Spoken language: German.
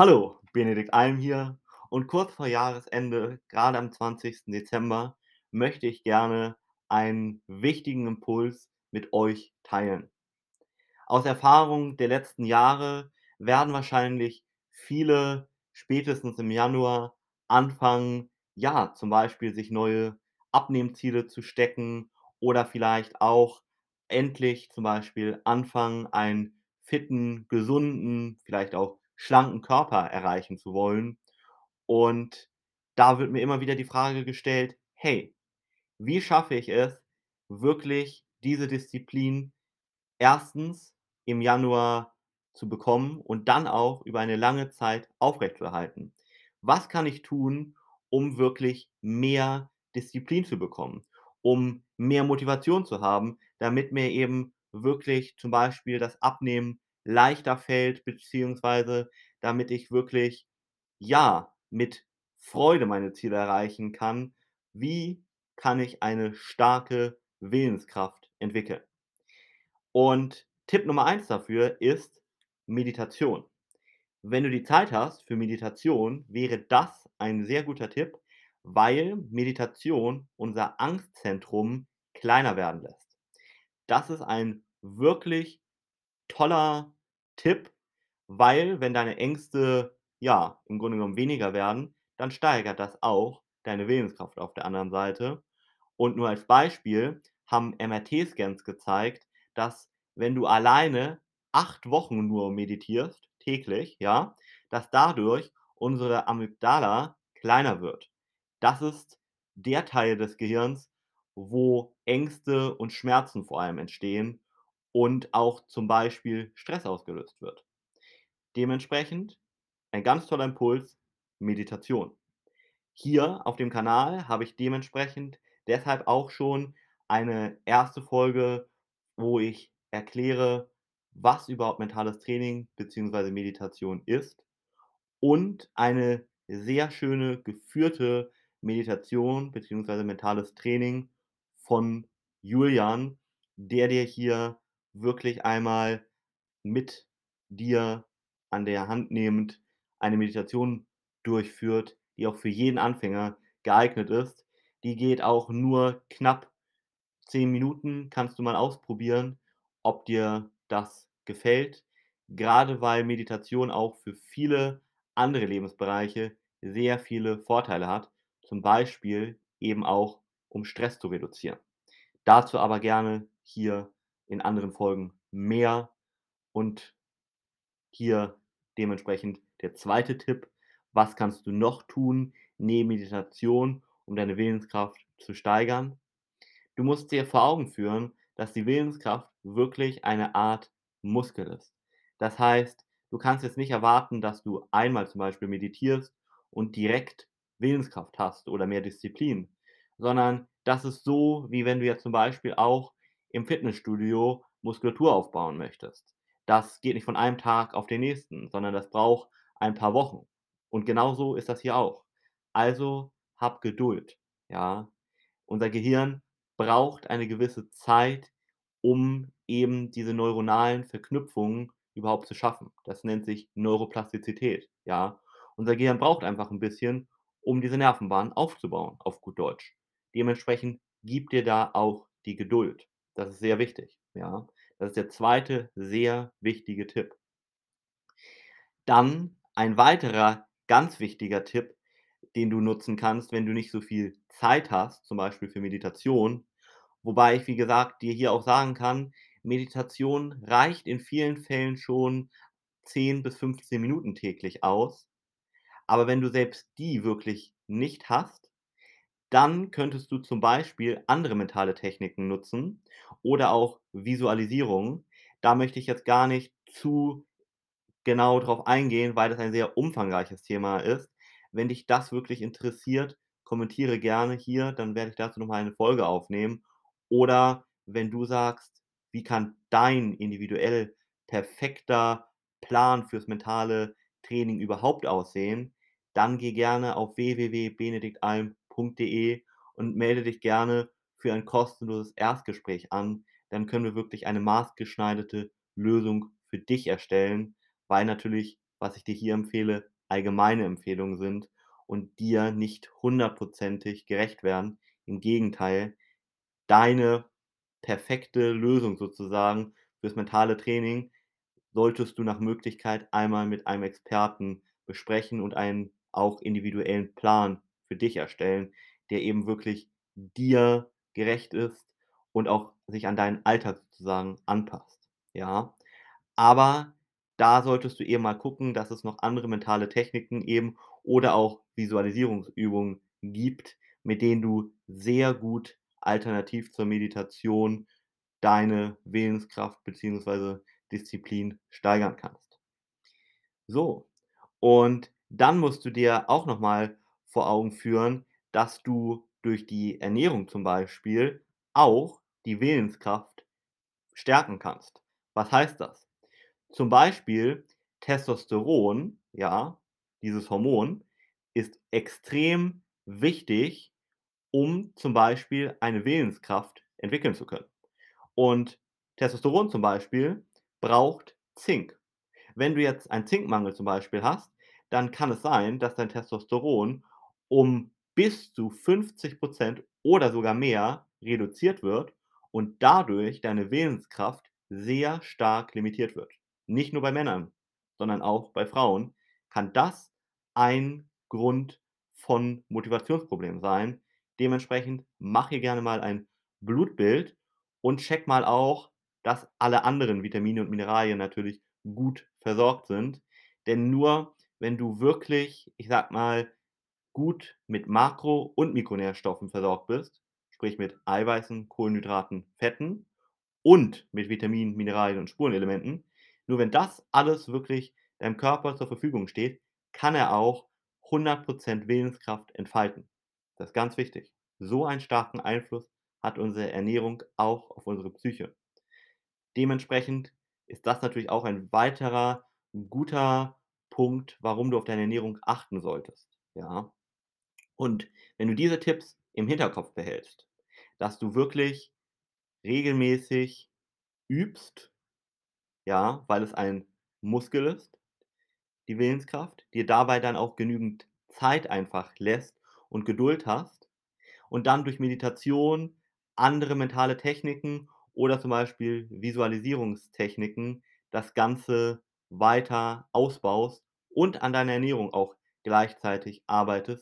Hallo, Benedikt Alm hier und kurz vor Jahresende, gerade am 20. Dezember, möchte ich gerne einen wichtigen Impuls mit euch teilen. Aus Erfahrung der letzten Jahre werden wahrscheinlich viele spätestens im Januar anfangen, ja, zum Beispiel sich neue Abnehmziele zu stecken oder vielleicht auch endlich zum Beispiel anfangen, einen fitten, gesunden, vielleicht auch schlanken Körper erreichen zu wollen. Und da wird mir immer wieder die Frage gestellt: „Hey, wie schaffe ich es, wirklich diese Disziplin erstens im Januar zu bekommen und dann auch über eine lange Zeit aufrechtzuerhalten? Was kann ich tun, um wirklich mehr Disziplin zu bekommen, um mehr Motivation zu haben, damit mir eben wirklich zum Beispiel das Abnehmen leichter fällt, beziehungsweise damit ich wirklich, ja, mit Freude meine Ziele erreichen kann? Wie kann ich eine starke Willenskraft entwickeln? Und Tipp Nummer eins dafür ist Meditation. Wenn du die Zeit hast für Meditation, wäre das ein sehr guter Tipp, weil Meditation unser Angstzentrum kleiner werden lässt. Das ist ein wirklich toller Tipp, weil wenn deine Ängste, ja, im Grunde genommen weniger werden, dann steigert das auch deine Willenskraft auf der anderen Seite. Und nur als Beispiel haben MRT-Scans gezeigt, dass wenn du alleine 8 Wochen nur meditierst, täglich, ja, dass dadurch unsere Amygdala kleiner wird. Das ist der Teil des Gehirns, wo Ängste und Schmerzen vor allem entstehen und auch zum Beispiel Stress ausgelöst wird. Dementsprechend ein ganz toller Impuls, Meditation. Hier auf dem Kanal habe ich dementsprechend deshalb auch schon eine erste Folge, wo ich erkläre, was überhaupt mentales Training beziehungsweise Meditation ist und eine sehr schöne geführte Meditation beziehungsweise mentales Training von Julian, der dir hier wirklich einmal mit dir an der Hand nehmend eine Meditation durchführt, die auch für jeden Anfänger geeignet ist. Die geht auch nur knapp 10 Minuten, kannst du mal ausprobieren, ob dir das gefällt, gerade weil Meditation auch für viele andere Lebensbereiche sehr viele Vorteile hat, zum Beispiel eben auch, um Stress zu reduzieren. Dazu aber gerne hier in anderen Folgen mehr und hier dementsprechend der zweite Tipp: Was kannst du noch tun neben Meditation, um deine Willenskraft zu steigern? Du musst dir vor Augen führen, dass die Willenskraft wirklich eine Art Muskel ist. Das heißt, du kannst jetzt nicht erwarten, dass du einmal zum Beispiel meditierst und direkt Willenskraft hast oder mehr Disziplin, sondern das ist so, wie wenn du jetzt zum Beispiel auch im Fitnessstudio Muskulatur aufbauen möchtest. Das geht nicht von einem Tag auf den nächsten, sondern das braucht ein paar Wochen. Und genauso ist das hier auch. Also hab Geduld, ja? Unser Gehirn braucht eine gewisse Zeit, um eben diese neuronalen Verknüpfungen überhaupt zu schaffen. Das nennt sich Neuroplastizität, ja? Unser Gehirn braucht einfach 'n bisschen, um diese Nervenbahnen aufzubauen, auf gut Deutsch. Dementsprechend gib dir da auch die Geduld. Das ist sehr wichtig, ja? Das ist der zweite sehr wichtige Tipp. Dann ein weiterer ganz wichtiger Tipp, den du nutzen kannst, wenn du nicht so viel Zeit hast, zum Beispiel für Meditation, wobei ich, wie gesagt, dir hier auch sagen kann, Meditation reicht in vielen Fällen schon 10 bis 15 Minuten täglich aus. Aber wenn du selbst die wirklich nicht hast, dann könntest du zum Beispiel andere mentale Techniken nutzen oder auch Visualisierung. Da möchte ich jetzt gar nicht zu genau drauf eingehen, weil das ein sehr umfangreiches Thema ist. Wenn dich das wirklich interessiert, kommentiere gerne hier, dann werde ich dazu noch mal eine Folge aufnehmen. Oder wenn du sagst: „Wie kann dein individuell perfekter Plan fürs mentale Training überhaupt aussehen?“ Dann geh gerne auf www.benediktalm.de und melde dich gerne für ein kostenloses Erstgespräch an. Dann können wir wirklich eine maßgeschneiderte Lösung für dich erstellen, weil natürlich was ich dir hier empfehle, allgemeine Empfehlungen sind und dir nicht hundertprozentig gerecht werden. Im Gegenteil, deine perfekte Lösung sozusagen fürs mentale Training solltest du nach Möglichkeit einmal mit einem Experten besprechen und einen auch individuellen Plan für dich erstellen, der eben wirklich dir gerecht ist und auch sich an deinen Alltag sozusagen anpasst, ja? Aber da solltest du eben mal gucken, dass es noch andere mentale Techniken eben oder auch Visualisierungsübungen gibt, mit denen du sehr gut alternativ zur Meditation deine Willenskraft beziehungsweise Disziplin steigern kannst. So, und dann musst du dir auch noch mal vor Augen führen, dass du durch die Ernährung zum Beispiel auch die Willenskraft stärken kannst. Was heißt das? Zum Beispiel Testosteron, ja, dieses Hormon, ist extrem wichtig, um zum Beispiel eine Willenskraft entwickeln zu können. Und Testosteron zum Beispiel braucht Zink. Wenn du jetzt einen Zinkmangel zum Beispiel hast, dann kann es sein, dass dein Testosteron um bis zu 50% oder sogar mehr reduziert wird und dadurch deine Willenskraft sehr stark limitiert wird. Nicht nur bei Männern, sondern auch bei Frauen kann das ein Grund von Motivationsproblemen sein. Dementsprechend mach hier gerne mal ein Blutbild und check mal auch, dass alle anderen Vitamine und Mineralien natürlich gut versorgt sind. Denn nur wenn du wirklich, ich sage mal, gut mit Makro und Mikronährstoffen versorgt bist, sprich mit Eiweißen, Kohlenhydraten, Fetten und mit Vitaminen, Mineralien und Spurenelementen nur wenn das alles wirklich deinem Körper zur Verfügung steht, kann er auch 100% Willenskraft entfalten. Das ist ganz wichtig. So einen starken Einfluss hat unsere Ernährung auch auf unsere Psyche. Dementsprechend ist das natürlich auch ein weiterer guter Punkt, warum du auf deine Ernährung achten solltest, ja? Und wenn du diese Tipps im Hinterkopf behältst, dass du wirklich regelmäßig übst ja, weil es ein Muskel ist, die Willenskraft, dir dabei dann auch genügend Zeit einfach lässt und Geduld hast und dann durch Meditation, andere mentale Techniken oder zum Beispiel Visualisierungstechniken das Ganze weiter ausbaust und an deiner Ernährung auch gleichzeitig arbeitest,